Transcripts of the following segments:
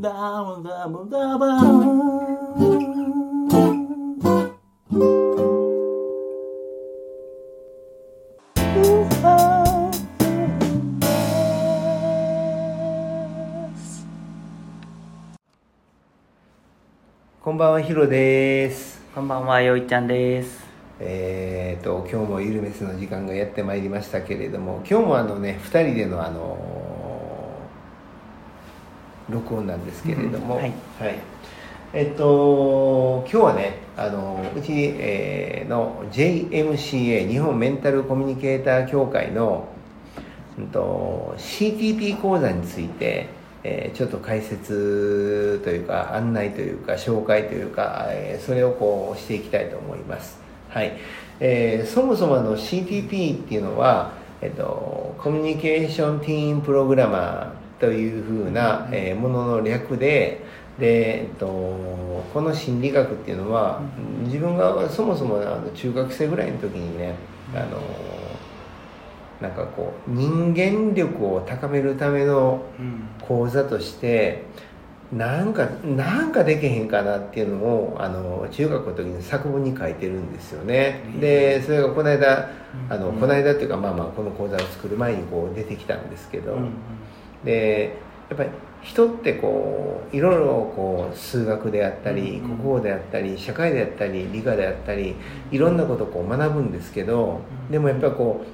ダブダブダブこんばんはヒロですこんばんは、よいちゃんです。えー、と今日もゆるめすの時間がやってまいりましたけれども今日もあのね2人でのあの録音なんですけれども、うんはい。えっと今日はねあのうち、えーの JMCA 日本メンタルコミュニケーター協会の、うん、と CTP 講座について、えーちょっと解説というか案内というか紹介というか、えーそれをこうしていきたいと思います。はい、えーそもそもあの CTP っていうのは、えっと、コミュニケーションティーンプログラマーというふうな、えーものの略でで、えっと、この心理学っていうのは自分がそもそもあの中学生ぐらいの時にねあのなんかこう人間力を高めるためのうん。講座としてなんかなんかできへんかなっていうのをあの中学の時に作文に書いてるんですよね。でそれがこの間あのこの間っていうかまあまあこの講座を作る前にこう出てきたんですけど、うん。でやっぱり人ってこういろいろこう数学であったり国語であったり社会であったり理科であったりいろんなことをこう学ぶんですけどうん。でもやっぱりこ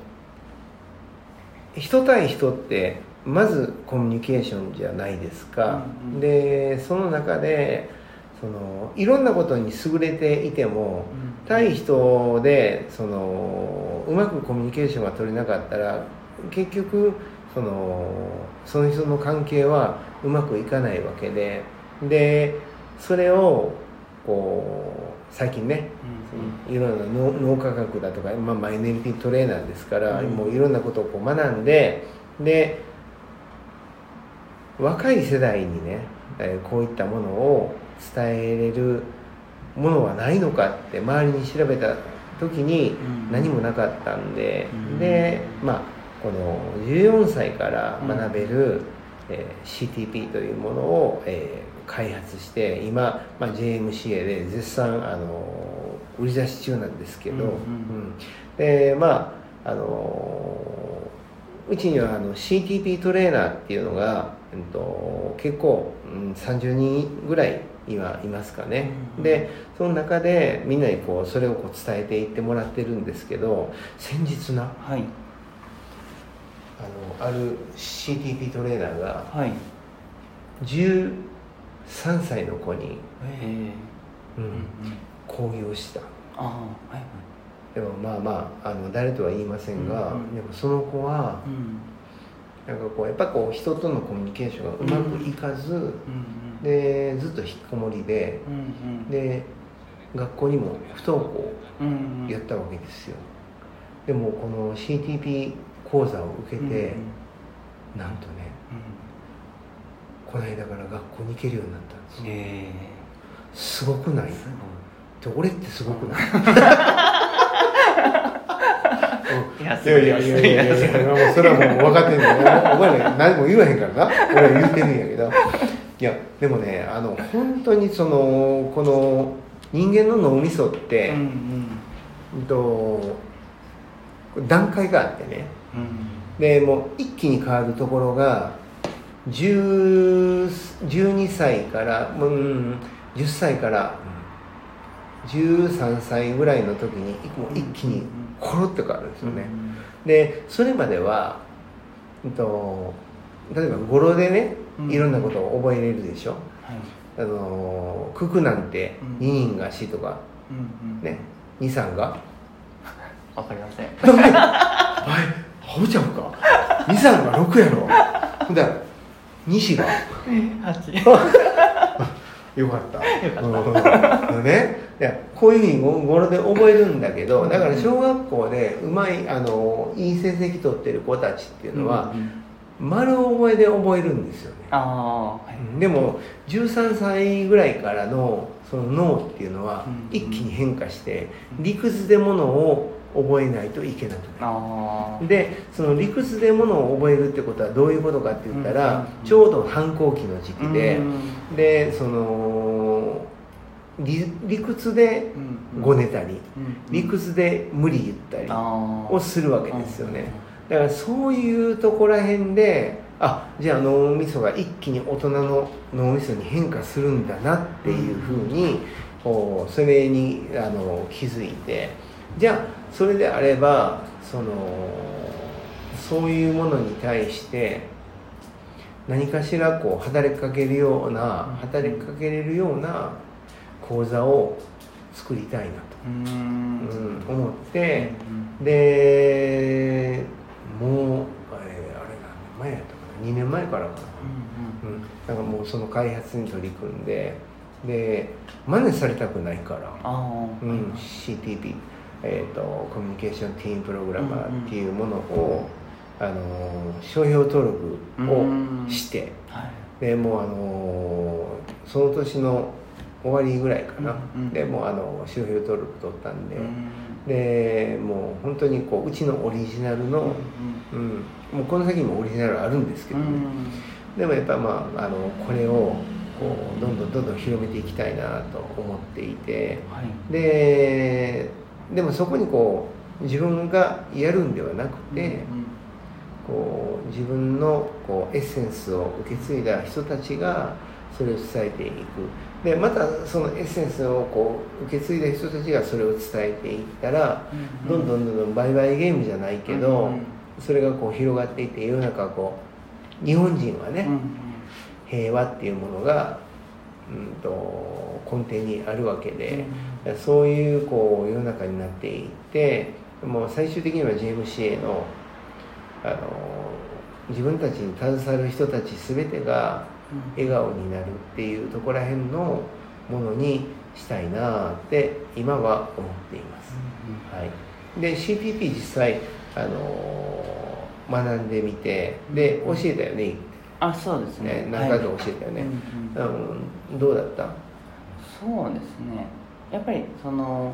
う人対人ってまずコミュニケーションじゃないですか、でその中でそのいろんなことに優れていても対人でそのうまくコミュニケーションが取れなかったら結局そのその人の関係はうまくいかないわけででそれをこう最近ねいろんな脳脳科学だとか、まあ、まあ NLP トレーナーですから、うん。もういろんなことをこう学んでで若い世代にね、えーこういったものを伝えれるものはないのかって周りに調べた時にうん。何もなかったんで、うん。でまあこの14歳から学べる、えー CTP というものを、えー開発して今、まあ、JMCA で絶賛あの売り出し中なんですけど、うんうんうん。でまああのうちにはあの CTP トレーナーっていうのが、うん、と結構、うん、30人ぐらい今いますかね、うん。でその中でみんなにこうそれをこう伝えていってもらってるんですけど先日なはい。あのある CTP トレーナーがはい。13歳の子に、ええ。うんうん。講義をしたああ、はい。でもまあまああの誰とは言いませんが、うんうんでもその子はうん。なんかこうやっぱこう人とのコミュニケーションがうまくいかず、うん。でずっと引きこもりでうん。うん。で学校にも不登校うん。やったわけですよでもこの CTP 講座を受けて、うん。なんとねこの間から学校に行けるようになったんですよえすごくない？で俺ってすごくない、ごい。いや、いやいやいやいやそれはもう分かってんだよお前ら何も言わへんからな俺は言ってるんやけどいやでもねあの本当にそのこの人間の脳みそって、うん。うん。うんと段階があってねうん。でもう一気に変わるところが10 12歳から、うん、10歳から13歳ぐらいの時にもう一気にコロッと変わるんですよね、でそれまでは、うんと、例えば語呂でねうん。いろんなことを覚えれるでしょ、はい。あの九九なんてうん。二人が死とかね二三が？わかりません。なんで？おいほうちゃうか？二三が六やろ？ほんだら西が？八 よかった。よかうん。ね、いやこういうふうに語語呂で覚えるんだけど、だから小学校でうまいあのいい成績取ってる子たちっていうのは、うんうん丸覚えで覚えるんですよね。はい。でも13歳ぐらいからのその脳っていうのはうん一気に変化して理屈でものを覚えないといけなくなる。でその理屈でものを覚えるってことはどういうことかって言ったら、ちょうど反抗期の時期で、うんでその理理屈でうんごねたり、うん理屈で無理言ったりをするわけですよね、だからそういうとこら辺であじゃあ脳みそが一気に大人の脳みそに変化するんだなっていうふうにこうそれにあの気づいてじゃあそれであればそのそういうものに対して何かしらこう働きかけるような働きかけれるような講座を作りたいなと、ううんん思って。うんでもう、えーあれ何年前やったかな？2年前からかな、うんうん、なん。かもうその開発に取り組んでで真似されたくないから、ああうん、CTP、えー、とコミュニケーションティーンプログラマーっていうものを、あの商標登録をして、はい。でもうあのその年の終わりぐらいかな、うんうんでもうあの商標登録取ったんで、うん。でもう本当にこううちのオリジナルの、うん、もうこの先にもオリジナルあるんですけどね、うん。でもやっぱまああのこれをこうどんどんどんどん広めていきたいなと思っていて。はい。ででもそこにこう自分がやるんではなくて、こう自分のこうエッセンスを受け継いだ人たちがそれを伝えていく。でまたそのエッセンスをこう受け継いだ人たちがそれを伝えていったら、どんどんどんどん売買ゲームじゃないけど、うん。それがこう広がっていって世の中こう日本人はね、うん。平和っていうものが、うん、と根底にあるわけで、そういうこう世の中になっていってもう最終的には JMCA のあの自分たちに携わる人たち全てが笑顔になるっていうところらへんのものにしたいなって今は思っています。はい、で CPP 実際あの学んでみてで教えたよね？あそうですね。ね何回か教えたよね、うんうん。うん、どうだった？そうですねやっぱりその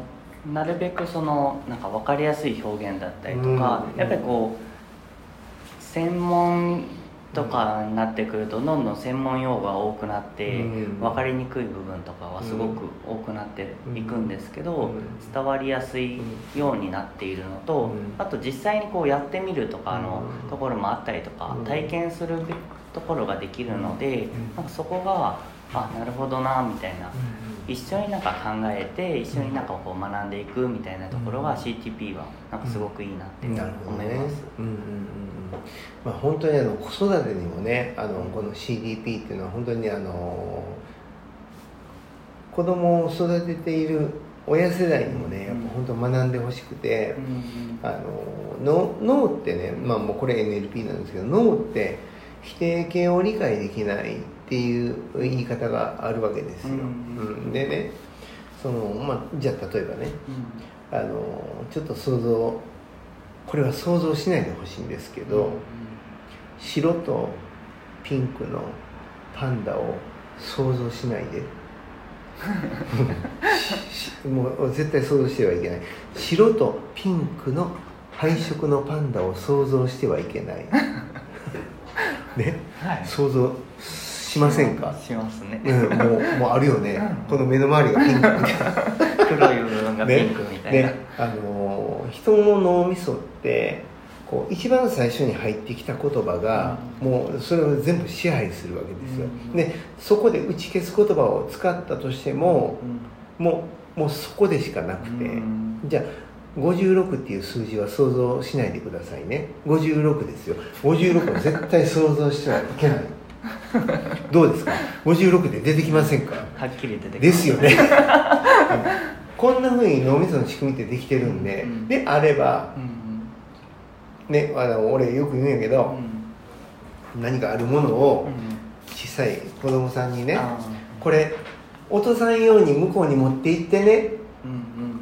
なるべくそのなんか分かりやすい表現だったりとか、うん。やっぱりこう専門とかになってくるとどんどん専門用語が多くなって、うん。分かりにくい部分とかはすごく多くなっていくんですけど、うん。伝わりやすいようになっているのと、うん。あと実際にこうやってみるとかのうん。ところもあったりとか、うん。体験するところができるので、ん。なんかそこがあなるほどなみたいな、一緒になんか考えて一緒になんかこう学んでいくみたいなところが CTP はなんかすごくいいなって思います。うんうんうんうん。まあ本当にあの子育てにもねあのこの CDP っていうのは本当にあの子供を育てている親世代にもねやっぱ本当学んでほしくて、うんあの脳脳ってね、まあ、もうこれ NLP なんですけど脳って否定形を理解できないっていう言い方があるわけですよ、うんうんでねその、まあ、じゃあ例えばねあのちょっと想像これは想像しないでほしいんですけど、白とピンクのパンダを想像しないで。しもう絶対想像してはいけない。白とピンクの配色のパンダを想像してはいけない。ね。はい。想像しませんか、しますね、うん、もうもうあるよね、この目の周りがピンクみたいな。黒い部分がピンクみたいな、ね、あのー人の脳みそってこう一番最初に入ってきた言葉がもうそれを全部支配するわけですよ、うん。でそこで打ち消す言葉を使ったとしてももうもうそこでしかなくて、うん。じゃあ56っていう数字は想像しないでくださいね。56ですよ。56は絶対想像してはいけないどうですか？56で出てきませんか？はっきり出てですよね。こんなふうに脳みその仕組みってできてるんで、うん。であればうんねあの俺よく言うんやけうど、ん。何かあるものをうん。小さい子供さんにね、あこれ落とさんように向こうに持って行ってねって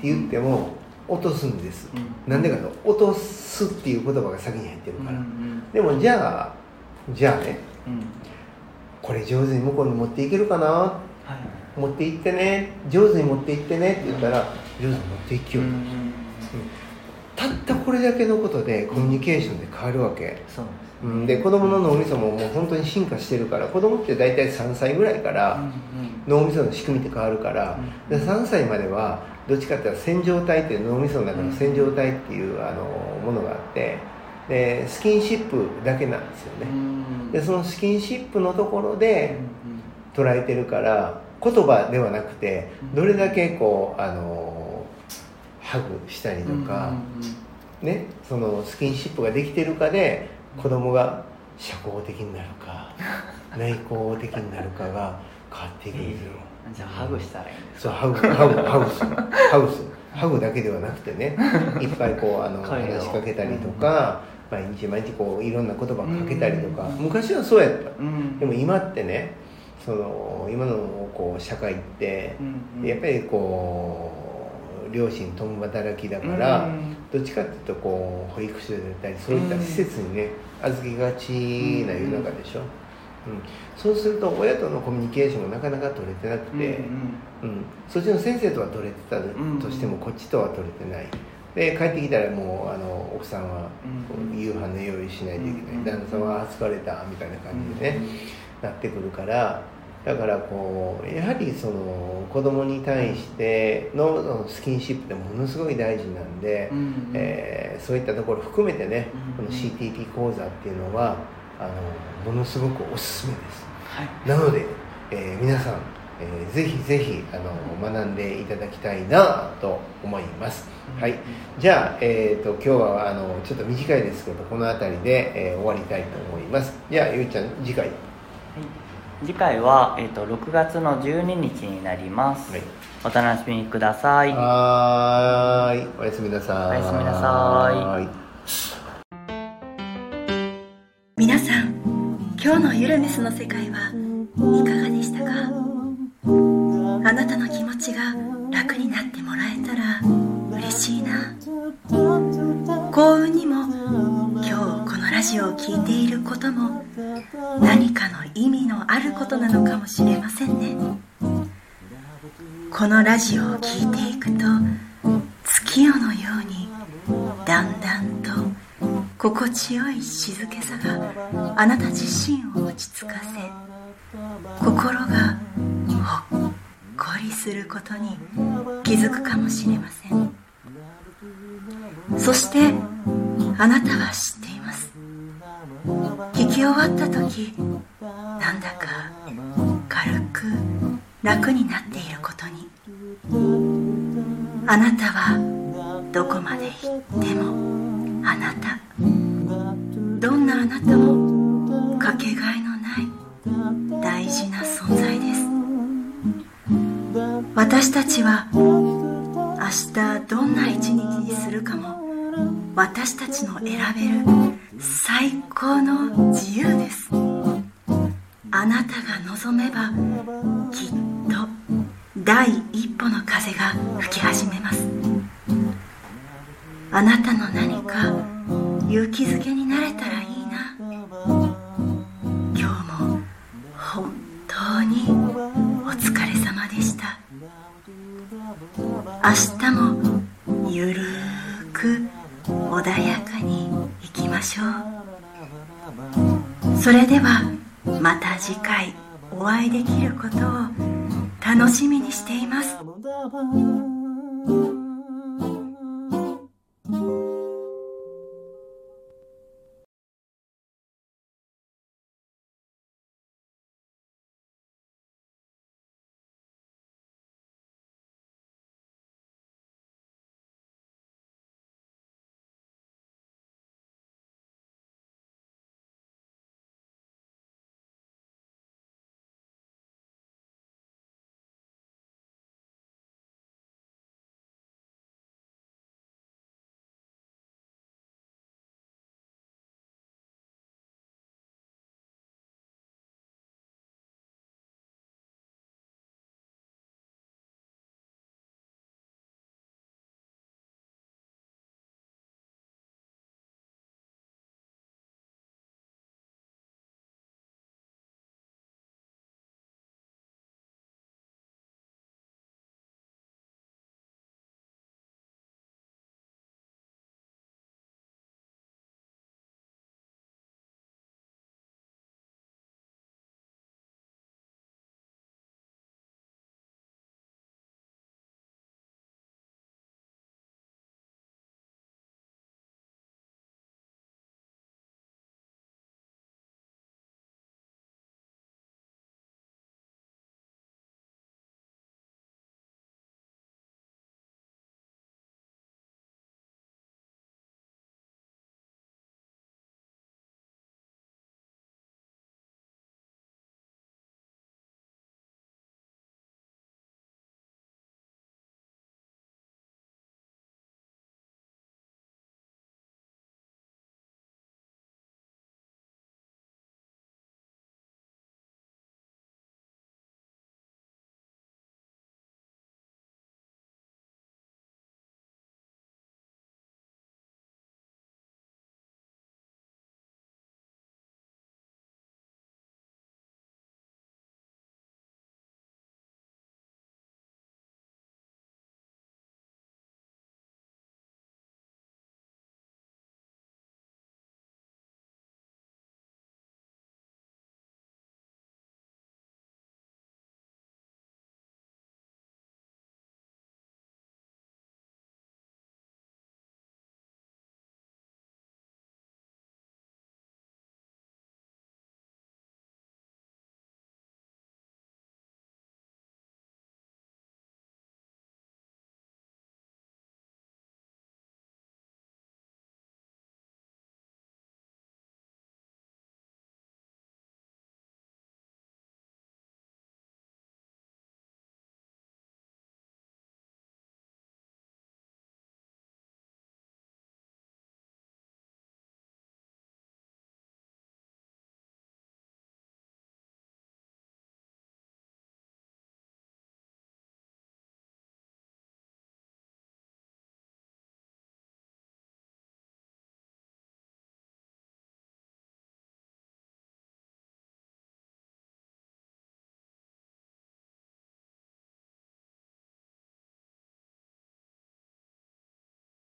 言っても落とすんです、うん。なんでかと落とすっていう言葉が先に入ってるから、ん。でもじゃあじゃあねうんこれ上手に向こうに持っていけるかな？はい。持って行ってね。上手に持って行ってね。って言ったら上手に持っていきよう、うんうんたったこれだけのことでコミュニケーションで変わるわけ、そううん、で子供の脳みそももう本当に進化してるから子供って大体3歳ぐらいから脳みその仕組みって変わるから、で3歳まではどっちかっていうと線状体っていう脳みその中の線状体っていうあのものがあってでスキンシップだけなんですようねん。でそのスキンシップのところで捉えてるから言葉ではなくてどれだけこうあのハグしたりとか、ね、そのスキンシップができてるかで子供が社交的になるか 内向的になるかが変わっていくんですよ、じゃあハグしたらいいんですそうハグハグハグする。ハグする。ハグだけではなくてねいっぱいこうあの話しかけたりとか、毎日毎日こういろんな言葉かけたりとか、昔はそうやった。うん。でも今ってねその今のこう社会ってうんやっぱりこう両親共働きだから、うんどっちかっていうとこう保育所だったりそういった施設にね、預けがちな世の中でしょ、うん。そうすると親とのコミュニケーションがなかなか取れてなくて、うんそっちの先生とは取れてたとしても、こっちとは取れてないで帰ってきたらもうあの奥さんは夕飯の用意しないといけない、うん。旦那さんは疲れたみたいな感じでね、なってくるからだからこうやはりその子供に対してのスキンシップってものすごい大事なんで、うん。えーそういったところ含めてね、うん。この CTP 講座っていうのはあのものすごくおすすめです。はい。なので、えー皆さん、えーぜひぜひあの学んでいただきたいなと思います、はい。じゃあ、えー、と今日はあのちょっと短いですけどこの辺りで、えー終わりたいと思います。じゃあゆうちゃん次回。次回は、えー、と6月の12日になります、はい。お楽しみください。はーい。おやすみなさい。おやすみなさい。皆さん今日のゆるメスの世界はいかがあなたの気持ちが楽になってもらえたら嬉しいな。幸運にも今日このラジオを聴いていることも何かの意味のあることなのかもしれませんね。このラジオを聴いていくと月夜のようにだんだんと心地よい静けさがあなた自身を落ち着かせ心がすることに気づくかもしれません。そしてあなたは知っています。聞き終わった時なんだか軽く楽になっていることに。あなたはどこまで行ってもあなたどんなあなたもかけがえ私たちは明日どんな一日にするかも私たちの選べる最高の自由です。あなたが望めばきっと第一歩の風が吹き始めます。あなたの何か勇気づけになれたらいい。明日もゆるーく穏やかにいきましょう。それではまた次回お会いできることを楽しみにしています。